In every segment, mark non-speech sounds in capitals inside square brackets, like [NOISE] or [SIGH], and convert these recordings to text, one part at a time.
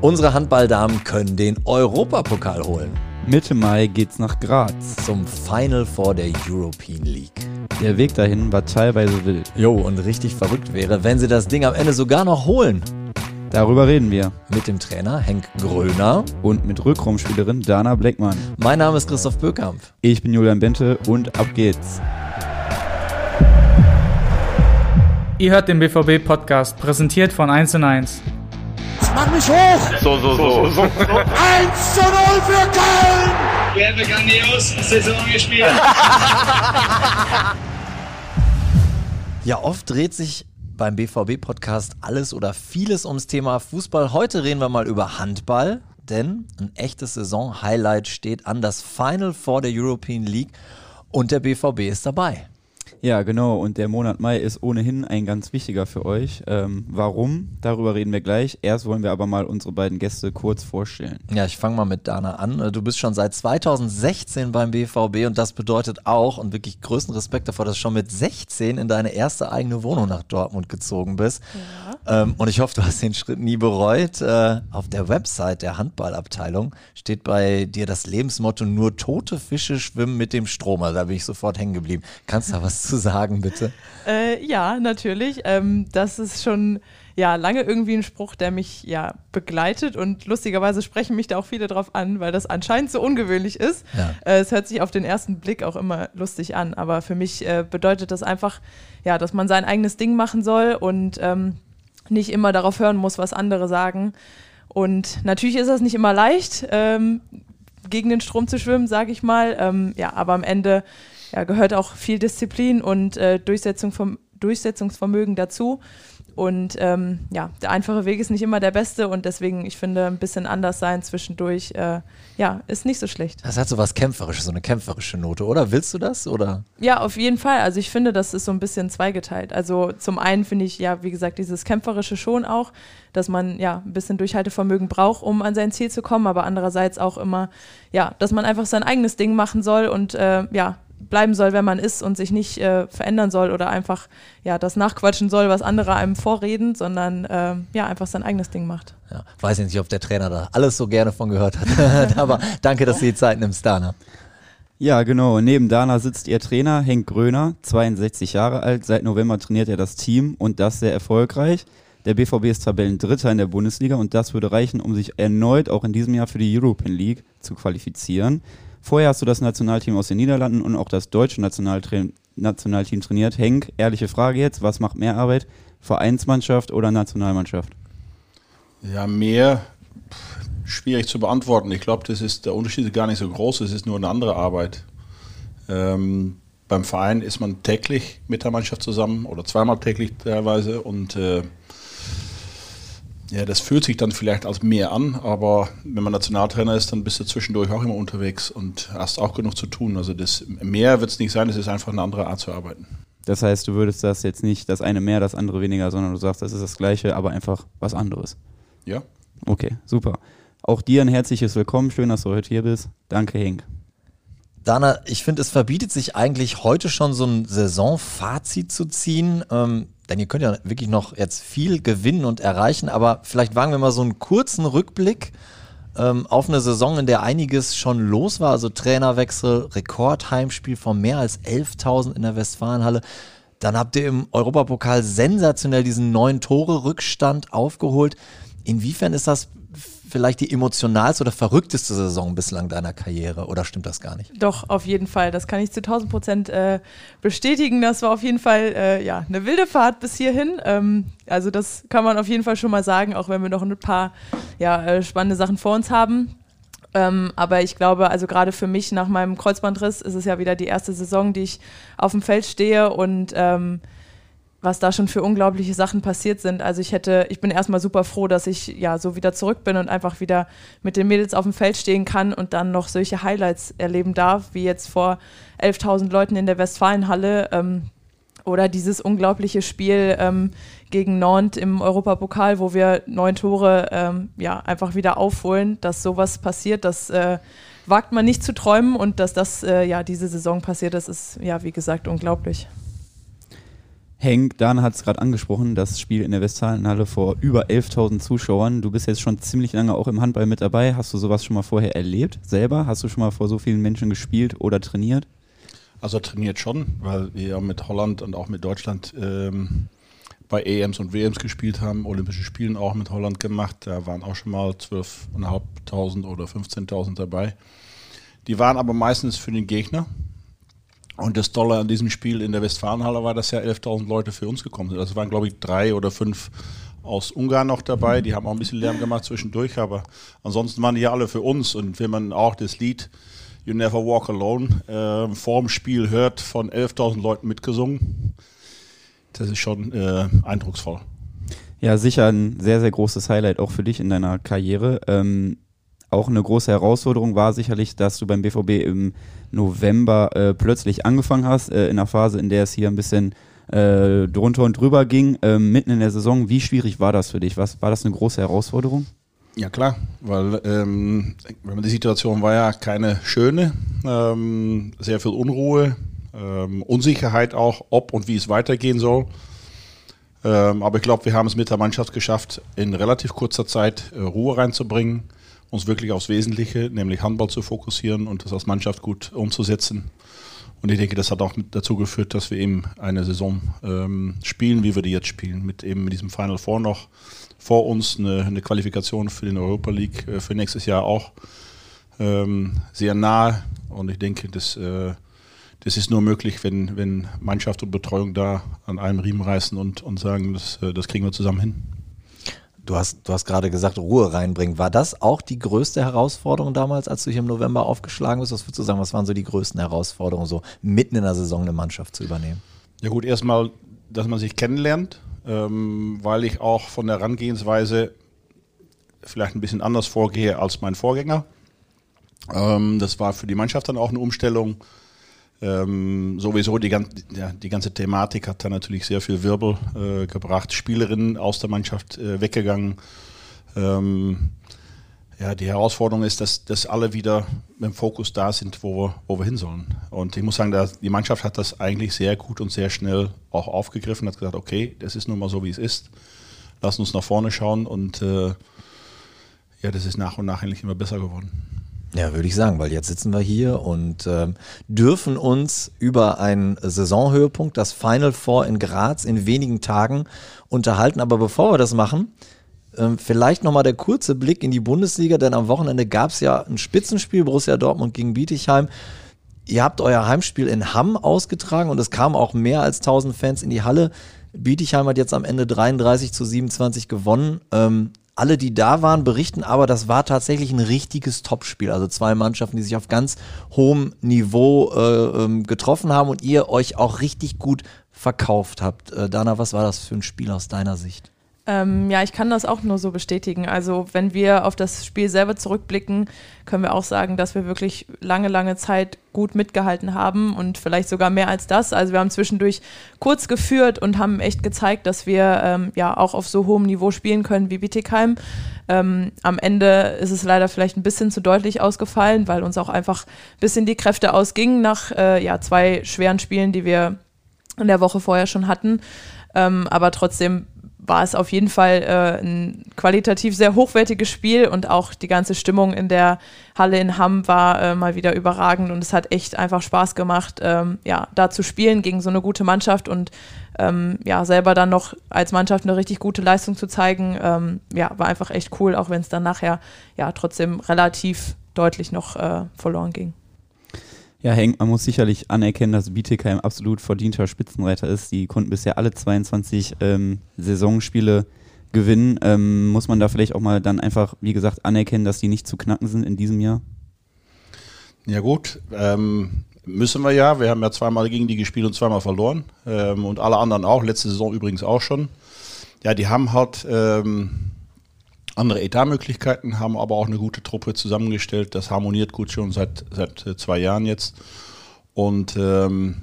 Unsere Handballdamen können den Europapokal holen. Mitte Mai geht's nach Graz. Zum Final Four der European League. Der Weg dahin war teilweise wild. Jo, und richtig verrückt wäre, wenn sie das Ding am Ende sogar noch holen. Darüber reden wir. Mit dem Trainer Henk Gröner. Und mit Rückraumspielerin Dana Bleckmann. Mein Name ist Christoph Böckampf. Ich bin Julian Bente und ab geht's. Ihr hört den BVB-Podcast, präsentiert von 1 und 1. Mach mich hoch! So, so, so. so, 1 zu 0 für Köln! Wir haben eine grandios Saison gespielt. [LAUGHS] ja, oft dreht sich beim BVB-Podcast alles oder vieles ums Thema Fußball. Heute reden wir mal über Handball, denn ein echtes Saison-Highlight steht an, das Final vor der European League und der BVB ist dabei. Ja, genau. Und der Monat Mai ist ohnehin ein ganz wichtiger für euch. Ähm, warum? Darüber reden wir gleich. Erst wollen wir aber mal unsere beiden Gäste kurz vorstellen. Ja, ich fange mal mit Dana an. Du bist schon seit 2016 beim BVB und das bedeutet auch, und wirklich größten Respekt davor, dass du schon mit 16 in deine erste eigene Wohnung nach Dortmund gezogen bist. Ja. Ähm, und ich hoffe, du hast den Schritt nie bereut. Äh, auf der Website der Handballabteilung steht bei dir das Lebensmotto: nur tote Fische schwimmen mit dem Strom. Also da bin ich sofort hängen geblieben. Kannst du da was zu sagen, bitte? Äh, ja, natürlich. Ähm, das ist schon ja lange irgendwie ein Spruch, der mich ja begleitet und lustigerweise sprechen mich da auch viele drauf an, weil das anscheinend so ungewöhnlich ist. Ja. Äh, es hört sich auf den ersten Blick auch immer lustig an, aber für mich äh, bedeutet das einfach, ja, dass man sein eigenes Ding machen soll und ähm, nicht immer darauf hören muss, was andere sagen. Und natürlich ist das nicht immer leicht, ähm, gegen den Strom zu schwimmen, sage ich mal. Ähm, ja, aber am Ende ja, gehört auch viel Disziplin und äh, Durchsetzung vom, Durchsetzungsvermögen dazu. Und ähm, ja, der einfache Weg ist nicht immer der beste und deswegen, ich finde, ein bisschen anders sein zwischendurch, äh, ja, ist nicht so schlecht. Das hat so was Kämpferisches, so eine kämpferische Note, oder? Willst du das? Oder? Ja, auf jeden Fall. Also ich finde, das ist so ein bisschen zweigeteilt. Also zum einen finde ich, ja, wie gesagt, dieses Kämpferische schon auch, dass man ja ein bisschen Durchhaltevermögen braucht, um an sein Ziel zu kommen, aber andererseits auch immer, ja, dass man einfach sein eigenes Ding machen soll und äh, ja, bleiben soll, wer man ist und sich nicht äh, verändern soll oder einfach ja das nachquatschen soll, was andere einem vorreden, sondern äh, ja einfach sein eigenes Ding macht. Ja, weiß ich nicht, ob der Trainer da alles so gerne von gehört hat, [LAUGHS] aber danke, dass du die Zeit nimmst, Dana. Ja, genau. Neben Dana sitzt ihr Trainer Henk Gröner, 62 Jahre alt. Seit November trainiert er das Team und das sehr erfolgreich. Der BVB ist Tabellendritter in der Bundesliga und das würde reichen, um sich erneut auch in diesem Jahr für die European League zu qualifizieren. Vorher hast du das Nationalteam aus den Niederlanden und auch das deutsche Nationalteam trainiert. Henk, ehrliche Frage jetzt, was macht mehr Arbeit? Vereinsmannschaft oder Nationalmannschaft? Ja, mehr schwierig zu beantworten. Ich glaube, der Unterschied ist gar nicht so groß, es ist nur eine andere Arbeit. Ähm, beim Verein ist man täglich mit der Mannschaft zusammen oder zweimal täglich teilweise und äh, ja, das fühlt sich dann vielleicht als mehr an, aber wenn man Nationaltrainer ist, dann bist du zwischendurch auch immer unterwegs und hast auch genug zu tun. Also das mehr wird es nicht sein, es ist einfach eine andere Art zu arbeiten. Das heißt, du würdest das jetzt nicht das eine mehr, das andere weniger, sondern du sagst, das ist das gleiche, aber einfach was anderes. Ja. Okay, super. Auch dir ein herzliches Willkommen. Schön, dass du heute hier bist. Danke, Henk. Dana, ich finde, es verbietet sich eigentlich heute schon so ein Saisonfazit zu ziehen. Ähm, denn ihr könnt ja wirklich noch jetzt viel gewinnen und erreichen, aber vielleicht wagen wir mal so einen kurzen Rückblick ähm, auf eine Saison, in der einiges schon los war. Also Trainerwechsel, Rekordheimspiel von mehr als 11.000 in der Westfalenhalle. Dann habt ihr im Europapokal sensationell diesen neun Tore Rückstand aufgeholt. Inwiefern ist das vielleicht die emotionalste oder verrückteste Saison bislang deiner Karriere oder stimmt das gar nicht? Doch, auf jeden Fall. Das kann ich zu 1000 Prozent äh, bestätigen. Das war auf jeden Fall äh, ja, eine wilde Fahrt bis hierhin. Ähm, also das kann man auf jeden Fall schon mal sagen, auch wenn wir noch ein paar ja, äh, spannende Sachen vor uns haben. Ähm, aber ich glaube, also gerade für mich nach meinem Kreuzbandriss ist es ja wieder die erste Saison, die ich auf dem Feld stehe und ähm, was da schon für unglaubliche Sachen passiert sind. Also ich hätte, ich bin erstmal super froh, dass ich ja so wieder zurück bin und einfach wieder mit den Mädels auf dem Feld stehen kann und dann noch solche Highlights erleben darf, wie jetzt vor 11.000 Leuten in der Westfalenhalle ähm, oder dieses unglaubliche Spiel ähm, gegen Nantes im Europapokal, wo wir neun Tore ähm, ja einfach wieder aufholen, dass sowas passiert, das äh, wagt man nicht zu träumen und dass das äh, ja diese Saison passiert ist, ist ja wie gesagt unglaublich. Henk, Dana hat es gerade angesprochen, das Spiel in der Westfalenhalle vor über 11.000 Zuschauern. Du bist jetzt schon ziemlich lange auch im Handball mit dabei. Hast du sowas schon mal vorher erlebt selber? Hast du schon mal vor so vielen Menschen gespielt oder trainiert? Also trainiert schon, weil wir ja mit Holland und auch mit Deutschland ähm, bei EMs und WMs gespielt haben, Olympische Spielen auch mit Holland gemacht. Da waren auch schon mal 12.500 oder 15.000 dabei. Die waren aber meistens für den Gegner. Und das Tolle an diesem Spiel in der Westfalenhalle war, dass ja 11.000 Leute für uns gekommen sind. Also waren, glaube ich, drei oder fünf aus Ungarn noch dabei. Die haben auch ein bisschen Lärm gemacht zwischendurch, aber ansonsten waren die ja alle für uns. Und wenn man auch das Lied You Never Walk Alone äh, vorm Spiel hört, von 11.000 Leuten mitgesungen, das ist schon äh, eindrucksvoll. Ja, sicher ein sehr, sehr großes Highlight auch für dich in deiner Karriere. Ähm, auch eine große Herausforderung war sicherlich, dass du beim BVB im November äh, plötzlich angefangen hast, äh, in einer Phase, in der es hier ein bisschen äh, drunter und drüber ging, ähm, mitten in der Saison. Wie schwierig war das für dich? Was, war das eine große Herausforderung? Ja klar, weil ähm, die Situation war ja keine schöne, ähm, sehr viel Unruhe, ähm, Unsicherheit auch, ob und wie es weitergehen soll. Ähm, aber ich glaube, wir haben es mit der Mannschaft geschafft, in relativ kurzer Zeit äh, Ruhe reinzubringen uns wirklich aufs Wesentliche, nämlich Handball zu fokussieren und das als Mannschaft gut umzusetzen. Und ich denke, das hat auch dazu geführt, dass wir eben eine Saison ähm, spielen, wie wir die jetzt spielen, mit eben diesem Final Four noch vor uns, eine, eine Qualifikation für den Europa League äh, für nächstes Jahr auch ähm, sehr nahe. Und ich denke, das, äh, das ist nur möglich, wenn, wenn Mannschaft und Betreuung da an einem Riemen reißen und, und sagen, das, äh, das kriegen wir zusammen hin. Du hast, du hast gerade gesagt, Ruhe reinbringen. War das auch die größte Herausforderung damals, als du hier im November aufgeschlagen bist? Was würdest du sagen, was waren so die größten Herausforderungen, so mitten in der Saison eine Mannschaft zu übernehmen? Ja gut, erstmal, dass man sich kennenlernt, ähm, weil ich auch von der Herangehensweise vielleicht ein bisschen anders vorgehe als mein Vorgänger. Ähm, das war für die Mannschaft dann auch eine Umstellung. Ähm, sowieso die, ja, die ganze Thematik hat da natürlich sehr viel Wirbel äh, gebracht. Spielerinnen aus der Mannschaft äh, weggegangen. Ähm, ja, die Herausforderung ist, dass, dass alle wieder mit dem Fokus da sind, wo wir, wo wir hin sollen. Und ich muss sagen, dass die Mannschaft hat das eigentlich sehr gut und sehr schnell auch aufgegriffen, hat gesagt, okay, das ist nun mal so, wie es ist. Lass uns nach vorne schauen und äh, ja, das ist nach und nach eigentlich immer besser geworden. Ja, würde ich sagen, weil jetzt sitzen wir hier und ähm, dürfen uns über einen Saisonhöhepunkt, das Final Four in Graz, in wenigen Tagen unterhalten. Aber bevor wir das machen, ähm, vielleicht nochmal der kurze Blick in die Bundesliga, denn am Wochenende gab es ja ein Spitzenspiel, Borussia Dortmund gegen Bietigheim. Ihr habt euer Heimspiel in Hamm ausgetragen und es kamen auch mehr als 1000 Fans in die Halle. Bietigheim hat jetzt am Ende 33 zu 27 gewonnen. Ähm, alle, die da waren, berichten aber, das war tatsächlich ein richtiges Topspiel. Also zwei Mannschaften, die sich auf ganz hohem Niveau äh, ähm, getroffen haben und ihr euch auch richtig gut verkauft habt. Äh, Dana, was war das für ein Spiel aus deiner Sicht? Ähm, ja, ich kann das auch nur so bestätigen. Also wenn wir auf das Spiel selber zurückblicken, können wir auch sagen, dass wir wirklich lange, lange Zeit gut mitgehalten haben und vielleicht sogar mehr als das. Also wir haben zwischendurch kurz geführt und haben echt gezeigt, dass wir ähm, ja auch auf so hohem Niveau spielen können wie Bietigheim. Ähm, am Ende ist es leider vielleicht ein bisschen zu deutlich ausgefallen, weil uns auch einfach ein bisschen die Kräfte ausgingen nach äh, ja, zwei schweren Spielen, die wir in der Woche vorher schon hatten. Ähm, aber trotzdem war es auf jeden Fall äh, ein qualitativ sehr hochwertiges Spiel und auch die ganze Stimmung in der Halle in Hamm war äh, mal wieder überragend und es hat echt einfach Spaß gemacht, ähm, ja, da zu spielen gegen so eine gute Mannschaft und ähm, ja, selber dann noch als Mannschaft eine richtig gute Leistung zu zeigen, ähm, ja, war einfach echt cool, auch wenn es dann nachher ja trotzdem relativ deutlich noch äh, verloren ging. Ja, Henk, man muss sicherlich anerkennen, dass Bietigheim absolut verdienter Spitzenreiter ist. Die konnten bisher alle 22 ähm, Saisonspiele gewinnen. Ähm, muss man da vielleicht auch mal dann einfach, wie gesagt, anerkennen, dass die nicht zu knacken sind in diesem Jahr? Ja gut, ähm, müssen wir ja. Wir haben ja zweimal gegen die gespielt und zweimal verloren. Ähm, und alle anderen auch. Letzte Saison übrigens auch schon. Ja, die haben halt ähm, andere Etatmöglichkeiten, haben aber auch eine gute Truppe zusammengestellt. Das harmoniert gut schon seit, seit äh, zwei Jahren jetzt. Und ähm,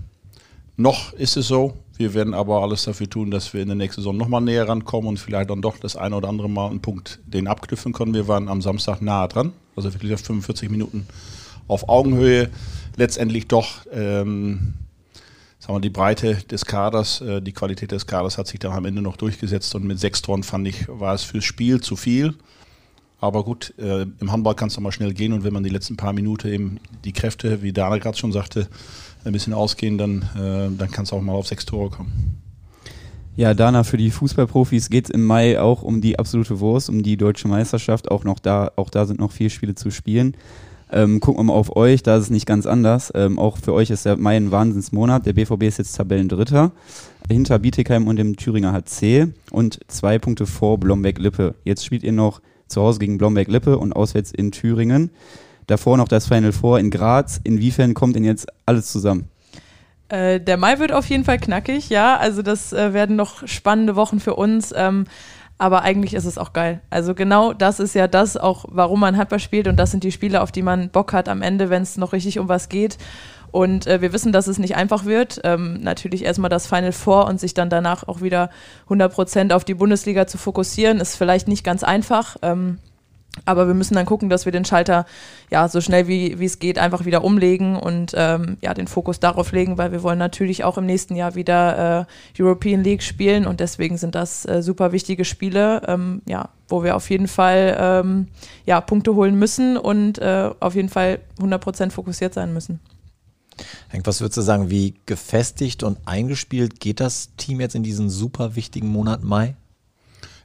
noch ist es so. Wir werden aber alles dafür tun, dass wir in der nächsten Saison nochmal näher rankommen und vielleicht dann doch das eine oder andere Mal einen Punkt den abknüpfen können. Wir waren am Samstag nahe dran, also wirklich auf 45 Minuten auf Augenhöhe. Letztendlich doch, ähm, wir, die Breite des Kaders, äh, die Qualität des Kaders hat sich dann am Ende noch durchgesetzt und mit sechs Toren fand ich, war es fürs Spiel zu viel. Aber gut, äh, im Handball kann es mal schnell gehen und wenn man die letzten paar Minuten eben die Kräfte, wie Dana gerade schon sagte, ein bisschen ausgehen, dann, äh, dann kann es auch mal auf sechs Tore kommen. Ja, Dana, für die Fußballprofis geht es im Mai auch um die absolute Wurst, um die deutsche Meisterschaft. Auch noch da, auch da sind noch vier Spiele zu spielen. Ähm, gucken wir mal auf euch, da ist es nicht ganz anders. Ähm, auch für euch ist der Mai ein Wahnsinnsmonat. Der BVB ist jetzt Tabellendritter hinter Bietigheim und dem Thüringer HC und zwei Punkte vor Blomberg-Lippe. Jetzt spielt ihr noch zu Hause gegen Blomberg-Lippe und auswärts in Thüringen. Davor noch das Final Four in Graz. Inwiefern kommt denn jetzt alles zusammen? Äh, der Mai wird auf jeden Fall knackig, ja. Also das äh, werden noch spannende Wochen für uns. Ähm, aber eigentlich ist es auch geil. Also genau das ist ja das auch, warum man Handball spielt und das sind die Spiele, auf die man Bock hat am Ende, wenn es noch richtig um was geht. Und äh, wir wissen, dass es nicht einfach wird. Ähm, natürlich erstmal das Final Four und sich dann danach auch wieder 100 Prozent auf die Bundesliga zu fokussieren, ist vielleicht nicht ganz einfach. Ähm, aber wir müssen dann gucken, dass wir den Schalter ja so schnell wie, wie es geht einfach wieder umlegen und ähm, ja den Fokus darauf legen, weil wir wollen natürlich auch im nächsten Jahr wieder äh, European League spielen und deswegen sind das äh, super wichtige Spiele, ähm, ja, wo wir auf jeden Fall ähm, ja, Punkte holen müssen und äh, auf jeden Fall 100% fokussiert sein müssen. Henk, was würdest du sagen, wie gefestigt und eingespielt geht das Team jetzt in diesen super wichtigen Monat Mai?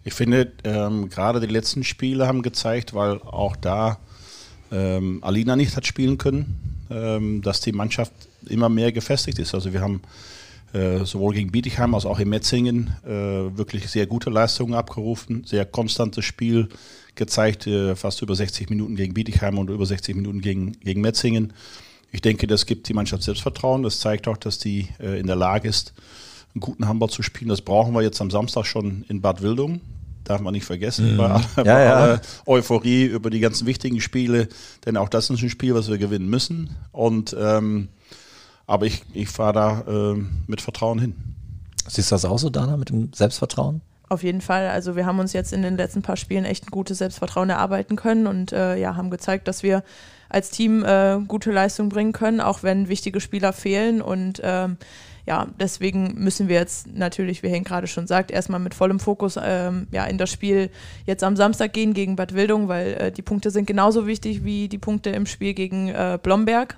Ich finde, ähm, gerade die letzten Spiele haben gezeigt, weil auch da ähm, Alina nicht hat spielen können, ähm, dass die Mannschaft immer mehr gefestigt ist. Also wir haben äh, sowohl gegen Bietigheim als auch in Metzingen äh, wirklich sehr gute Leistungen abgerufen, sehr konstantes Spiel gezeigt, äh, fast über 60 Minuten gegen Bietigheim und über 60 Minuten gegen, gegen Metzingen. Ich denke, das gibt die Mannschaft Selbstvertrauen. Das zeigt auch, dass die äh, in der Lage ist, einen guten Handball zu spielen. Das brauchen wir jetzt am Samstag schon in Bad Wildung darf man nicht vergessen, mhm. bei, aller, ja, bei aller Euphorie über die ganzen wichtigen Spiele, denn auch das ist ein Spiel, was wir gewinnen müssen. Und ähm, aber ich, ich fahre da äh, mit Vertrauen hin. Siehst du das auch so, Dana, mit dem Selbstvertrauen? Auf jeden Fall. Also wir haben uns jetzt in den letzten paar Spielen echt ein gutes Selbstvertrauen erarbeiten können und äh, ja, haben gezeigt, dass wir als Team äh, gute Leistung bringen können, auch wenn wichtige Spieler fehlen. Und ähm, ja, deswegen müssen wir jetzt natürlich, wie Henk gerade schon sagt, erstmal mit vollem Fokus ähm, ja, in das Spiel jetzt am Samstag gehen gegen Bad Wildung, weil äh, die Punkte sind genauso wichtig wie die Punkte im Spiel gegen äh, Blomberg.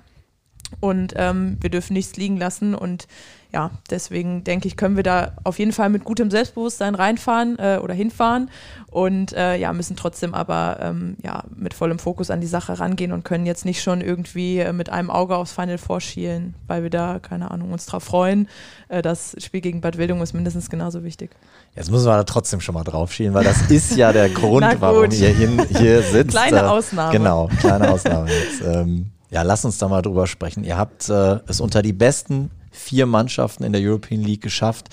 Und ähm, wir dürfen nichts liegen lassen. Und ja, deswegen denke ich, können wir da auf jeden Fall mit gutem Selbstbewusstsein reinfahren äh, oder hinfahren und äh, ja, müssen trotzdem aber ähm, ja, mit vollem Fokus an die Sache rangehen und können jetzt nicht schon irgendwie äh, mit einem Auge aufs Final vorschielen, weil wir da, keine Ahnung, uns drauf freuen. Äh, das Spiel gegen Bad Wildung ist mindestens genauso wichtig. Jetzt müssen wir da trotzdem schon mal drauf schielen, weil das ist ja der [LAUGHS] Grund, warum ihr hier, hier [LAUGHS] sitzt. Kleine äh, Ausnahme. Genau, kleine Ausnahme jetzt. Ähm, ja, lass uns da mal drüber sprechen. Ihr habt äh, es unter die besten vier Mannschaften in der European League geschafft.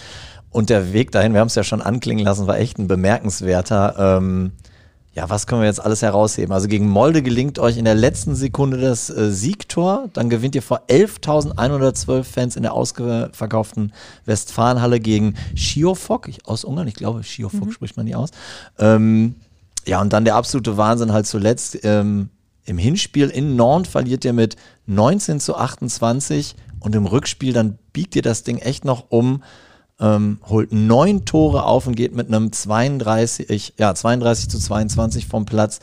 Und der Weg dahin, wir haben es ja schon anklingen lassen, war echt ein bemerkenswerter. Ähm, ja, was können wir jetzt alles herausheben? Also gegen Molde gelingt euch in der letzten Sekunde das äh, Siegtor. Dann gewinnt ihr vor 11.112 Fans in der ausverkauften Westfalenhalle gegen Schiofok aus Ungarn. Ich glaube, Schiofok mhm. spricht man nie aus. Ähm, ja, und dann der absolute Wahnsinn halt zuletzt. Ähm, Im Hinspiel in Nantes verliert ihr mit 19 zu 28 und im Rückspiel dann biegt ihr das Ding echt noch um ähm, holt neun Tore auf und geht mit einem 32, ja, 32 zu 22 vom Platz.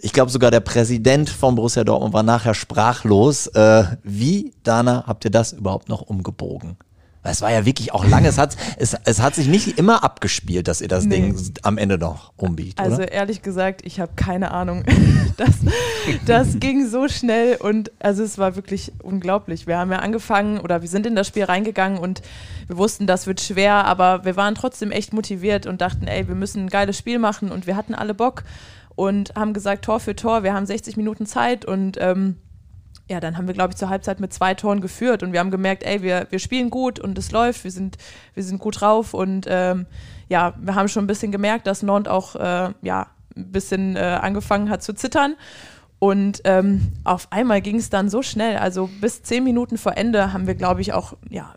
Ich glaube sogar der Präsident von Borussia Dortmund war nachher sprachlos. Äh, wie, Dana, habt ihr das überhaupt noch umgebogen? Es war ja wirklich auch lange. Es hat, es, es hat sich nicht immer abgespielt, dass ihr das nee. Ding am Ende noch umbiegt. Also oder? ehrlich gesagt, ich habe keine Ahnung. [LAUGHS] Das, das ging so schnell und also es war wirklich unglaublich. Wir haben ja angefangen oder wir sind in das Spiel reingegangen und wir wussten, das wird schwer, aber wir waren trotzdem echt motiviert und dachten, ey, wir müssen ein geiles Spiel machen und wir hatten alle Bock und haben gesagt, Tor für Tor, wir haben 60 Minuten Zeit und ähm, ja, dann haben wir, glaube ich, zur Halbzeit mit zwei Toren geführt und wir haben gemerkt, ey, wir, wir spielen gut und es läuft, wir sind, wir sind gut drauf und ähm, ja, wir haben schon ein bisschen gemerkt, dass Nord auch äh, ja, ein bisschen äh, angefangen hat zu zittern. Und ähm, auf einmal ging es dann so schnell, also bis zehn Minuten vor Ende haben wir, glaube ich, auch, ja,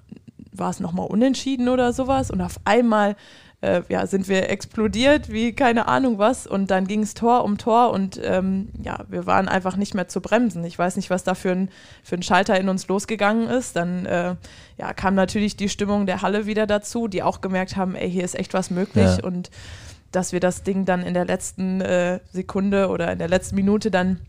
war es nochmal unentschieden oder sowas und auf einmal äh, ja, sind wir explodiert wie keine Ahnung was und dann ging es Tor um Tor und ähm, ja, wir waren einfach nicht mehr zu bremsen. Ich weiß nicht, was da für ein, für ein Schalter in uns losgegangen ist. Dann äh, ja, kam natürlich die Stimmung der Halle wieder dazu, die auch gemerkt haben, ey, hier ist echt was möglich Ja. und dass wir das Ding dann in der letzten äh, Sekunde oder in der letzten Minute dann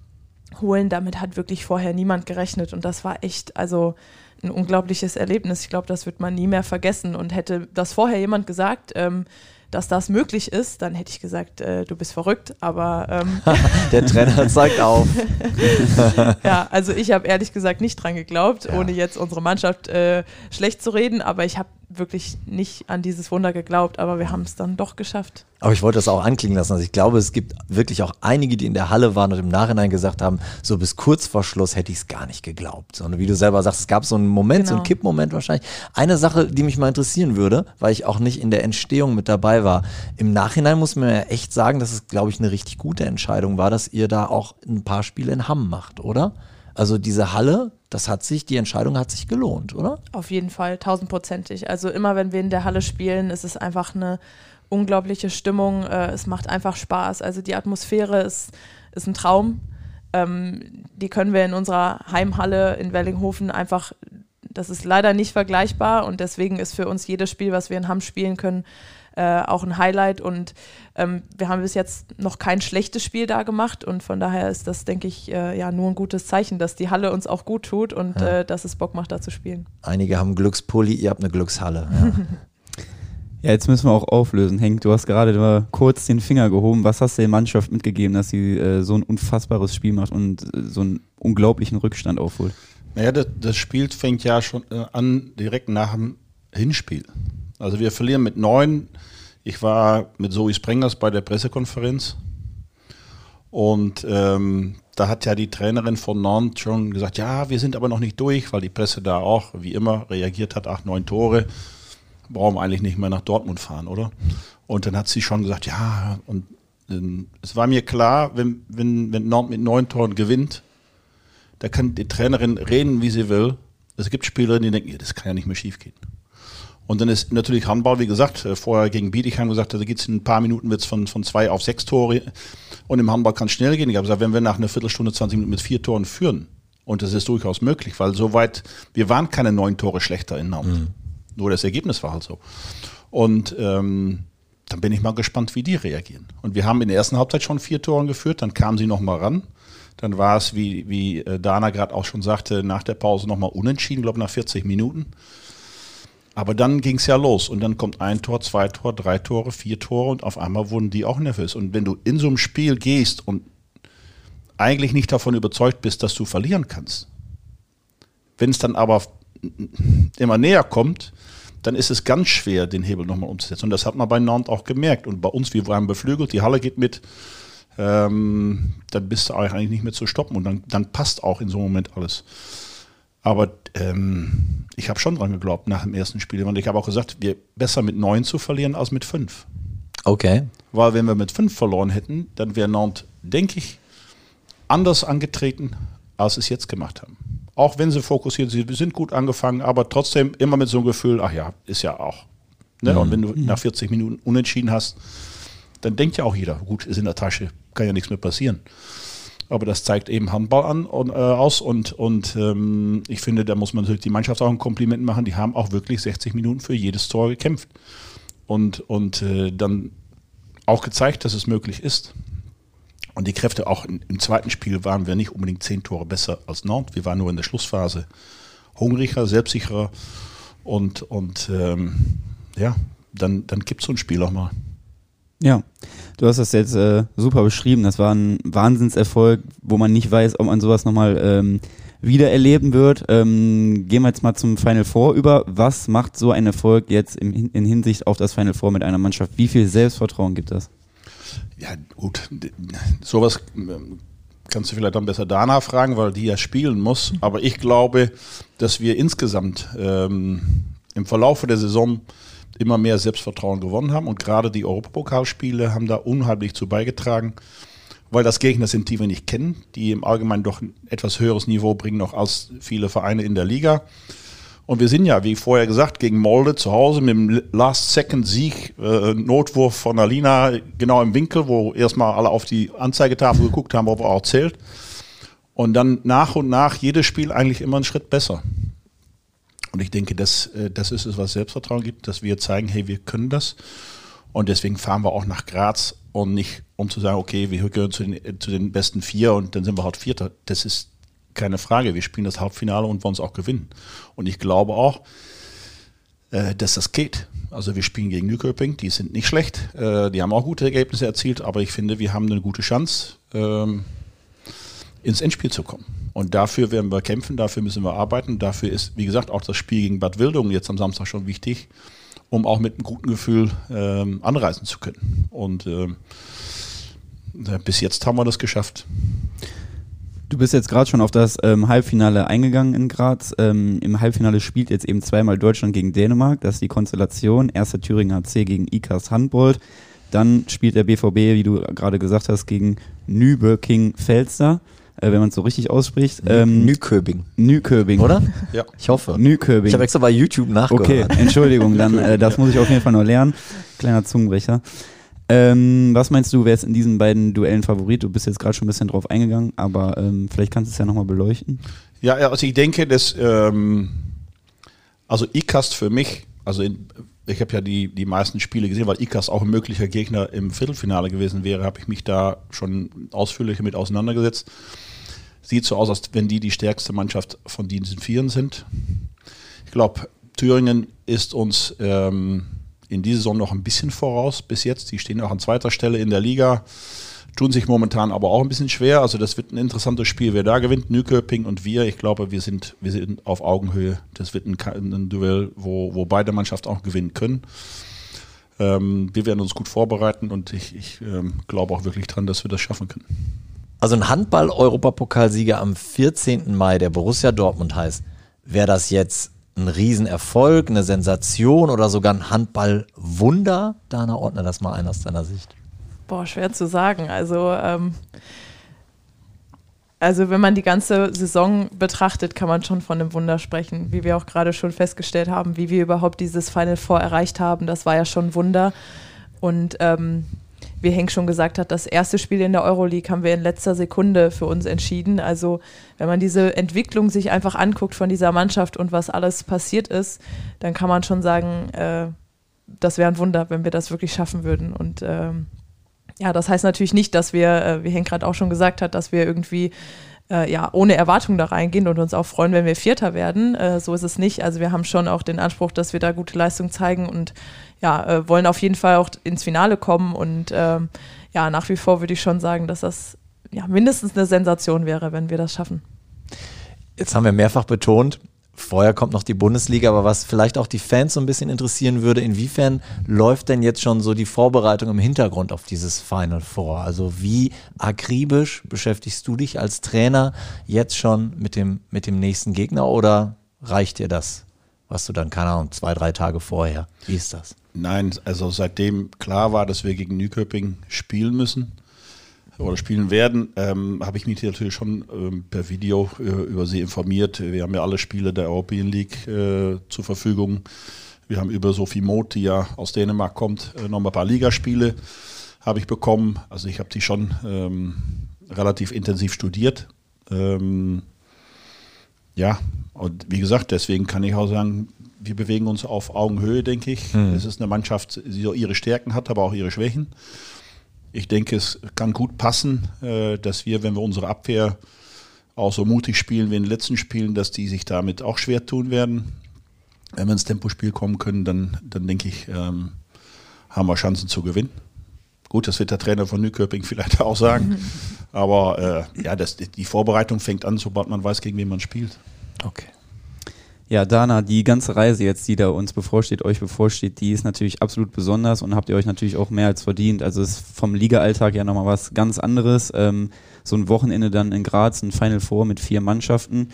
holen, damit hat wirklich vorher niemand gerechnet und das war echt, also ein unglaubliches Erlebnis. Ich glaube, das wird man nie mehr vergessen und hätte das vorher jemand gesagt, ähm, dass das möglich ist, dann hätte ich gesagt, äh, du bist verrückt, aber ähm, [LAUGHS] Der Trainer zeigt auf. [LAUGHS] ja, also ich habe ehrlich gesagt nicht dran geglaubt, ohne jetzt unsere Mannschaft äh, schlecht zu reden, aber ich habe wirklich nicht an dieses Wunder geglaubt, aber wir haben es dann doch geschafft. Aber ich wollte das auch anklingen lassen. Also ich glaube, es gibt wirklich auch einige, die in der Halle waren und im Nachhinein gesagt haben, so bis kurz vor Schluss hätte ich es gar nicht geglaubt. Und wie du selber sagst, es gab so einen Moment, so einen Genau. Kippmoment wahrscheinlich. Eine Sache, die mich mal interessieren würde, weil ich auch nicht in der Entstehung mit dabei war. Im Nachhinein muss man ja echt sagen, dass es, glaube ich, eine richtig gute Entscheidung war, dass ihr da auch ein paar Spiele in Hamm macht, oder? Also diese Halle, das hat sich, die Entscheidung hat sich gelohnt, oder? Auf jeden Fall, tausendprozentig. Also immer wenn wir in der Halle spielen, ist es einfach eine unglaubliche Stimmung. Äh, es macht einfach Spaß. Also die Atmosphäre ist, ist ein Traum. Ähm, die können wir in unserer Heimhalle in Wellinghofen einfach, das ist leider nicht vergleichbar und deswegen ist für uns jedes Spiel, was wir in Hamm spielen können, äh, auch ein Highlight und ähm, wir haben bis jetzt noch kein schlechtes Spiel da gemacht und von daher ist das, denke ich, äh, ja nur ein gutes Zeichen, dass die Halle uns auch gut tut und äh, dass es Bock macht, da zu spielen. Einige haben Glückspulli, ihr habt eine Glückshalle. Ja. [LAUGHS] Ja, jetzt müssen wir auch auflösen. Henk, du hast gerade mal kurz den Finger gehoben. Was hast du der Mannschaft mitgegeben, dass sie äh, so ein unfassbares Spiel macht und äh, so einen unglaublichen Rückstand aufholt? Naja, das, das Spiel fängt ja schon äh, an direkt nach dem Hinspiel. Also wir verlieren mit neun. Ich war mit Zoe Sprengers bei der Pressekonferenz und ähm, da hat ja die Trainerin von Nantes schon gesagt, ja, wir sind aber noch nicht durch, weil die Presse da auch, wie immer, reagiert hat, acht, neun Tore. Brauchen eigentlich nicht mehr nach Dortmund fahren, oder? Und dann hat sie schon gesagt, ja, und ähm, es war mir klar, wenn, wenn, wenn Nantes mit neun Toren gewinnt, da kann die Trainerin reden, wie sie will. Es gibt Spielerinnen, die denken, das kann ja nicht mehr schief gehen. Und dann ist natürlich Handball, wie gesagt, äh, vorher gegen Bietigheim gesagt, da geht es in ein paar Minuten wird's von, von zwei auf sechs Tore. Und im Handball kann es schnell gehen. Ich habe gesagt, wenn wir nach einer Viertelstunde, 20 Minuten mit vier Toren führen, und das ist durchaus möglich, weil soweit, wir waren keine neun Tore schlechter in Nantes. Nur das Ergebnis war halt so. Und ähm, dann bin ich mal gespannt, wie die reagieren. Und wir haben in der ersten Halbzeit schon vier Toren geführt, dann kamen sie nochmal ran. Dann war es, wie, wie äh, Dana gerade auch schon sagte, nach der Pause nochmal unentschieden, glaube nach 40 Minuten. Aber dann ging es ja los und dann kommt ein Tor, zwei Tor, drei Tore, vier Tore und auf einmal wurden die auch nervös. Und wenn du in so einem Spiel gehst und eigentlich nicht davon überzeugt bist, dass du verlieren kannst, wenn es dann aber immer näher kommt, dann ist es ganz schwer, den Hebel nochmal umzusetzen. Und das hat man bei Nantes auch gemerkt. Und bei uns, wir waren beflügelt, die Halle geht mit, ähm, dann bist du eigentlich nicht mehr zu stoppen und dann, dann passt auch in so einem Moment alles. Aber ähm, ich habe schon dran geglaubt nach dem ersten Spiel. Und ich habe auch gesagt, wir besser mit neun zu verlieren als mit fünf. Okay. Weil wenn wir mit fünf verloren hätten, dann wäre Nantes, denke ich, anders angetreten, als sie es jetzt gemacht haben. Auch wenn sie fokussiert sind, wir sind gut angefangen, aber trotzdem immer mit so einem Gefühl, ach ja, ist ja auch. Ne? Und wenn du nach 40 Minuten unentschieden hast, dann denkt ja auch jeder, gut, ist in der Tasche, kann ja nichts mehr passieren. Aber das zeigt eben Handball an und, äh, aus und, und ähm, ich finde, da muss man natürlich die Mannschaft auch ein Kompliment machen. Die haben auch wirklich 60 Minuten für jedes Tor gekämpft und, und äh, dann auch gezeigt, dass es möglich ist. Und die Kräfte auch in, im zweiten Spiel waren wir nicht unbedingt zehn Tore besser als Nantes. Wir waren nur in der Schlussphase hungriger, selbstsicherer und, und ähm, ja, dann, dann gibt es so ein Spiel auch mal. Ja, du hast das jetzt äh, super beschrieben. Das war ein Wahnsinnserfolg, wo man nicht weiß, ob man sowas nochmal ähm, wieder erleben wird. Ähm, gehen wir jetzt mal zum Final Four über. Was macht so ein Erfolg jetzt im, in Hinsicht auf das Final Four mit einer Mannschaft? Wie viel Selbstvertrauen gibt das? Ja, gut, sowas ähm, kannst du vielleicht dann besser Dana fragen, weil die ja spielen muss. Aber ich glaube, dass wir insgesamt ähm, im Verlauf der Saison immer mehr Selbstvertrauen gewonnen haben. Und gerade die Europapokalspiele haben da unheimlich zu beigetragen, weil das Gegner sind, die wir nicht kennen, die im Allgemeinen doch ein etwas höheres Niveau bringen noch als viele Vereine in der Liga. Und wir sind ja, wie vorher gesagt, gegen Molde zu Hause mit dem Last-Second-Sieg, äh, Notwurf von Alina genau im Winkel, wo erstmal alle auf die Anzeigetafel geguckt haben, ob er auch zählt. Und dann nach und nach jedes Spiel eigentlich immer einen Schritt besser. Und ich denke, das, äh, das ist es, was Selbstvertrauen gibt, dass wir zeigen, hey, wir können das. Und deswegen fahren wir auch nach Graz und nicht, um zu sagen, okay, wir gehören zu den, zu den besten vier und dann sind wir halt Vierter. Das ist keine Frage. Wir spielen das Hauptfinale und wollen es auch gewinnen. Und ich glaube auch, äh, dass das geht. Also wir spielen gegen Newköping, die sind nicht schlecht, äh, die haben auch gute Ergebnisse erzielt, aber ich finde, wir haben eine gute Chance, ähm, ins Endspiel zu kommen. Und dafür werden wir kämpfen, dafür müssen wir arbeiten. Dafür ist, wie gesagt, auch das Spiel gegen Bad Wildungen jetzt am Samstag schon wichtig, um auch mit einem guten Gefühl ähm, anreisen zu können. Und ähm, bis jetzt haben wir das geschafft. Du bist jetzt gerade schon auf das ähm, Halbfinale eingegangen in Graz. Ähm, Im Halbfinale spielt jetzt eben zweimal Deutschland gegen Dänemark. Das ist die Konstellation. Erster Thüringer HC gegen IKAS Handbold. Dann spielt der BVB, wie du gerade gesagt hast, gegen Nüböking Felster, äh, wenn man es so richtig ausspricht. Ähm, Nyköbing, Nüköbing. oder? Ja. Ich hoffe. Nüköbing. Ich habe extra bei YouTube nachgehört. Okay, Entschuldigung, dann äh, das muss ich auf jeden Fall noch lernen. Kleiner Zungenbrecher. Ähm, was meinst du, wer ist in diesen beiden Duellen Favorit? Du bist jetzt gerade schon ein bisschen drauf eingegangen, aber ähm, vielleicht kannst du es ja nochmal beleuchten. Ja, ja, also ich denke, dass ähm, also ICAST für mich, also in, ich habe ja die, die meisten Spiele gesehen, weil ICAST auch ein möglicher Gegner im Viertelfinale gewesen wäre, habe ich mich da schon ausführlich mit auseinandergesetzt. Sieht so aus, als wenn die die stärkste Mannschaft von diesen Vieren sind. Ich glaube, Thüringen ist uns ähm, in dieser Saison noch ein bisschen voraus bis jetzt. Die stehen auch an zweiter Stelle in der Liga, tun sich momentan aber auch ein bisschen schwer. Also das wird ein interessantes Spiel. Wer da gewinnt, Nüköping und wir, ich glaube, wir sind, wir sind auf Augenhöhe. Das wird ein, ein Duell, wo, wo beide Mannschaften auch gewinnen können. Ähm, wir werden uns gut vorbereiten und ich, ich ähm, glaube auch wirklich dran, dass wir das schaffen können. Also ein Handball-Europapokalsieger am 14. Mai, der Borussia Dortmund heißt, wäre das jetzt ein Riesenerfolg, eine Sensation oder sogar ein Handball-Wunder? Dana, ordne das mal ein aus deiner Sicht. Boah, schwer zu sagen. Also, ähm, also wenn man die ganze Saison betrachtet, kann man schon von einem Wunder sprechen. Wie wir auch gerade schon festgestellt haben, wie wir überhaupt dieses Final Four erreicht haben, das war ja schon ein Wunder. Und ähm, wie Henk schon gesagt hat, das erste Spiel in der Euroleague haben wir in letzter Sekunde für uns entschieden. Also wenn man diese Entwicklung sich einfach anguckt von dieser Mannschaft und was alles passiert ist, dann kann man schon sagen, äh, das wäre ein Wunder, wenn wir das wirklich schaffen würden. Und ähm, ja, das heißt natürlich nicht, dass wir, äh, wie Henk gerade auch schon gesagt hat, dass wir irgendwie äh, ja, ohne Erwartung da reingehen und uns auch freuen, wenn wir Vierter werden. Äh, so ist es nicht. Also wir haben schon auch den Anspruch, dass wir da gute Leistung zeigen und ja, äh, wollen auf jeden Fall auch ins Finale kommen. Und ähm, ja, nach wie vor würde ich schon sagen, dass das ja, mindestens eine Sensation wäre, wenn wir das schaffen. Jetzt haben wir mehrfach betont, vorher kommt noch die Bundesliga, aber was vielleicht auch die Fans so ein bisschen interessieren würde, inwiefern läuft denn jetzt schon so die Vorbereitung im Hintergrund auf dieses Final Four? Also wie akribisch beschäftigst du dich als Trainer jetzt schon mit dem, mit dem nächsten Gegner oder reicht dir das, was du dann, keine Ahnung, zwei, drei Tage vorher? Wie ist das? Nein, also seitdem klar war, dass wir gegen Nüköping spielen müssen oder spielen werden, ähm, habe ich mich natürlich schon ähm, per Video äh, über sie informiert. Wir haben ja alle Spiele der European League äh, zur Verfügung. Wir haben über Sophie Moth, die ja aus Dänemark kommt, äh, noch ein paar Ligaspiele habe ich bekommen. Also ich habe die schon ähm, relativ intensiv studiert. Ähm, ja, und wie gesagt, deswegen kann ich auch sagen, wir bewegen uns auf Augenhöhe, denke ich. Mhm. Es ist eine Mannschaft, die so ihre Stärken hat, aber auch ihre Schwächen. Ich denke, es kann gut passen, äh, dass wir, wenn wir unsere Abwehr auch so mutig spielen wie in den letzten Spielen, dass die sich damit auch schwer tun werden. Wenn wir ins Tempospiel kommen können, dann, dann denke ich, ähm, haben wir Chancen zu gewinnen. Gut, das wird der Trainer von Nüköping [LAUGHS] vielleicht auch sagen. Aber äh, ja, das, die Vorbereitung fängt an, sobald man weiß, gegen wen man spielt. Okay. Ja, Dana, die ganze Reise jetzt, die da uns bevorsteht, euch bevorsteht, die ist natürlich absolut besonders und habt ihr euch natürlich auch mehr als verdient. Also es ist vom Liga-Alltag ja nochmal was ganz anderes. Ähm, so ein Wochenende dann in Graz, ein Final Four mit vier Mannschaften.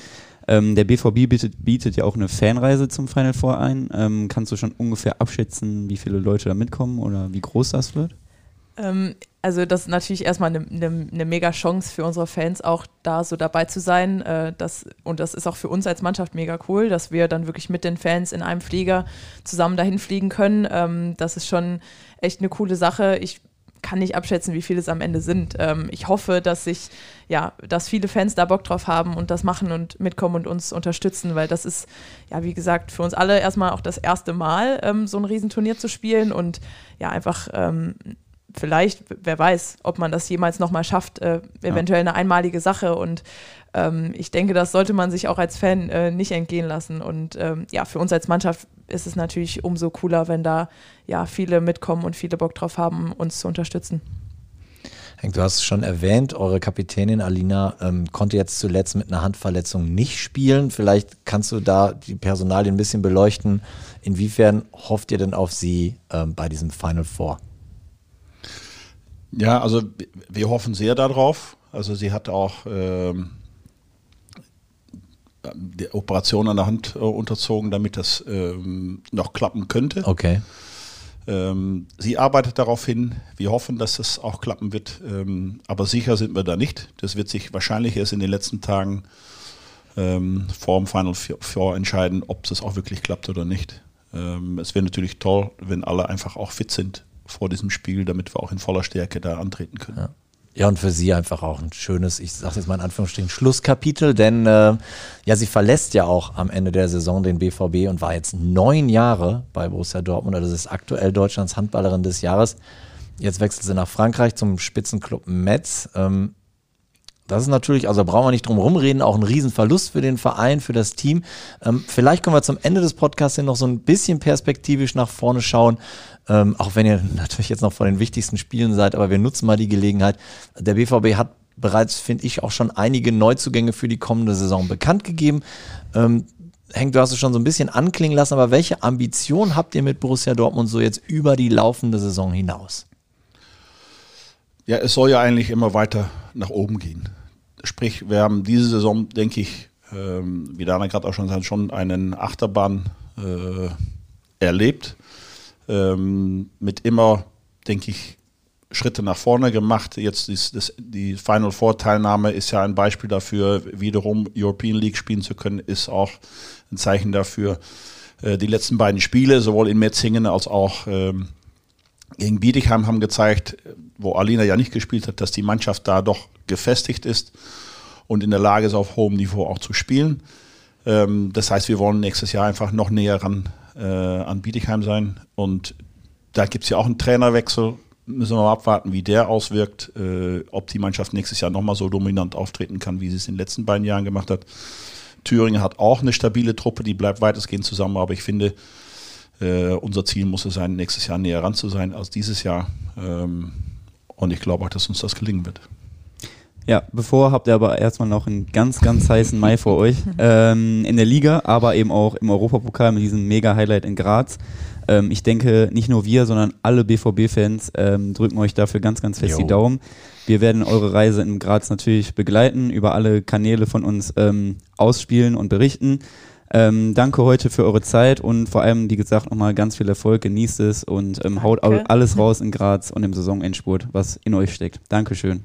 Ähm, der BVB bietet, bietet ja auch eine Fanreise zum Final Four ein. Ähm, kannst du schon ungefähr abschätzen, wie viele Leute da mitkommen oder wie groß das wird? Ähm, also das ist natürlich erstmal eine, eine, eine mega Chance für unsere Fans auch da so dabei zu sein. Äh, das, und das ist auch für uns als Mannschaft mega cool, dass wir dann wirklich mit den Fans in einem Flieger zusammen dahin fliegen können. Ähm, das ist schon echt eine coole Sache. Ich kann nicht abschätzen, wie viele es am Ende sind. Ähm, ich hoffe, dass sich, ja, dass viele Fans da Bock drauf haben und das machen und mitkommen und uns unterstützen, weil das ist, ja, wie gesagt, für uns alle erstmal auch das erste Mal, ähm, so ein Riesenturnier zu spielen und ja, einfach ähm, vielleicht, wer weiß, ob man das jemals nochmal schafft, äh, eventuell eine einmalige Sache und ähm, ich denke, das sollte man sich auch als Fan äh, nicht entgehen lassen und ähm, ja, für uns als Mannschaft ist es natürlich umso cooler, wenn da ja viele mitkommen und viele Bock drauf haben, uns zu unterstützen. Henk, du hast es schon erwähnt, eure Kapitänin Alina ähm, konnte jetzt zuletzt mit einer Handverletzung nicht spielen. Vielleicht kannst du da die Personalien ein bisschen beleuchten. Inwiefern hofft ihr denn auf sie ähm, bei diesem Final Four? Ja, also wir hoffen sehr darauf. Also sie hat auch ähm, die Operation an der Hand äh, unterzogen, damit das ähm, noch klappen könnte. Okay. Ähm, sie arbeitet darauf hin. Wir hoffen, dass es auch klappen wird. Ähm, aber sicher sind wir da nicht. Das wird sich wahrscheinlich erst in den letzten Tagen ähm, vor dem Final Four entscheiden, ob es auch wirklich klappt oder nicht. Ähm, es wäre natürlich toll, wenn alle einfach auch fit sind vor diesem Spiel, damit wir auch in voller Stärke da antreten können. Ja. Ja, und für sie einfach auch ein schönes, ich sage jetzt mal in Anführungsstrichen, Schlusskapitel, denn äh, ja, sie verlässt ja auch am Ende der Saison den BVB und war jetzt neun Jahre bei Borussia Dortmund. Also das ist aktuell Deutschlands Handballerin des Jahres. Jetzt wechselt sie nach Frankreich zum Spitzenclub Metz. Ähm, das ist natürlich, also brauchen wir nicht drum rumreden, auch ein Riesenverlust für den Verein, für das Team. Ähm, vielleicht können wir zum Ende des Podcasts noch so ein bisschen perspektivisch nach vorne schauen, ähm, auch wenn ihr [LAUGHS] natürlich jetzt noch vor den wichtigsten Spielen seid, aber wir nutzen mal die Gelegenheit. Der BVB hat bereits, finde ich, auch schon einige Neuzugänge für die kommende Saison bekannt gegeben. Ähm, Henk, du hast es schon so ein bisschen anklingen lassen, aber welche Ambition habt ihr mit Borussia Dortmund so jetzt über die laufende Saison hinaus? Ja, es soll ja eigentlich immer weiter nach oben gehen. Sprich, wir haben diese Saison, denke ich, ähm, wie Dana gerade auch schon sagt, schon einen Achterbahn äh, erlebt. Ähm, mit immer, denke ich, Schritte nach vorne gemacht. Jetzt ist das, die Final Four Teilnahme ist ja ein Beispiel dafür, wiederum European League spielen zu können, ist auch ein Zeichen dafür. Äh, die letzten beiden Spiele, sowohl in Metzingen als auch ähm, gegen Bietigheim, haben gezeigt, wo Alina ja nicht gespielt hat, dass die Mannschaft da doch gefestigt ist und in der Lage ist, auf hohem Niveau auch zu spielen. Ähm, das heißt, wir wollen nächstes Jahr einfach noch näher ran äh, an Bietigheim sein. Und da gibt es ja auch einen Trainerwechsel. Müssen wir mal abwarten, wie der auswirkt, äh, ob die Mannschaft nächstes Jahr nochmal so dominant auftreten kann, wie sie es in den letzten beiden Jahren gemacht hat. Thüringen hat auch eine stabile Truppe, die bleibt weitestgehend zusammen, aber ich finde, äh, unser Ziel muss es sein, nächstes Jahr näher ran zu sein als dieses Jahr. Ähm, und ich glaube auch, dass uns das gelingen wird. Ja, bevor habt ihr aber erstmal noch einen ganz, ganz heißen Mai vor euch. [LAUGHS] Ähm, in der Liga, aber eben auch im Europapokal mit diesem Mega-Highlight in Graz. Ähm, ich denke, nicht nur wir, sondern alle BVB-Fans ähm, drücken euch dafür ganz, ganz fest jo. die Daumen. Wir werden eure Reise in Graz natürlich begleiten, über alle Kanäle von uns ähm, ausspielen und berichten. Ähm, danke heute für eure Zeit und vor allem, wie gesagt, nochmal ganz viel Erfolg, genießt es und ähm, haut alles raus [LAUGHS] in Graz und im Saisonendspurt, was in euch steckt. Dankeschön.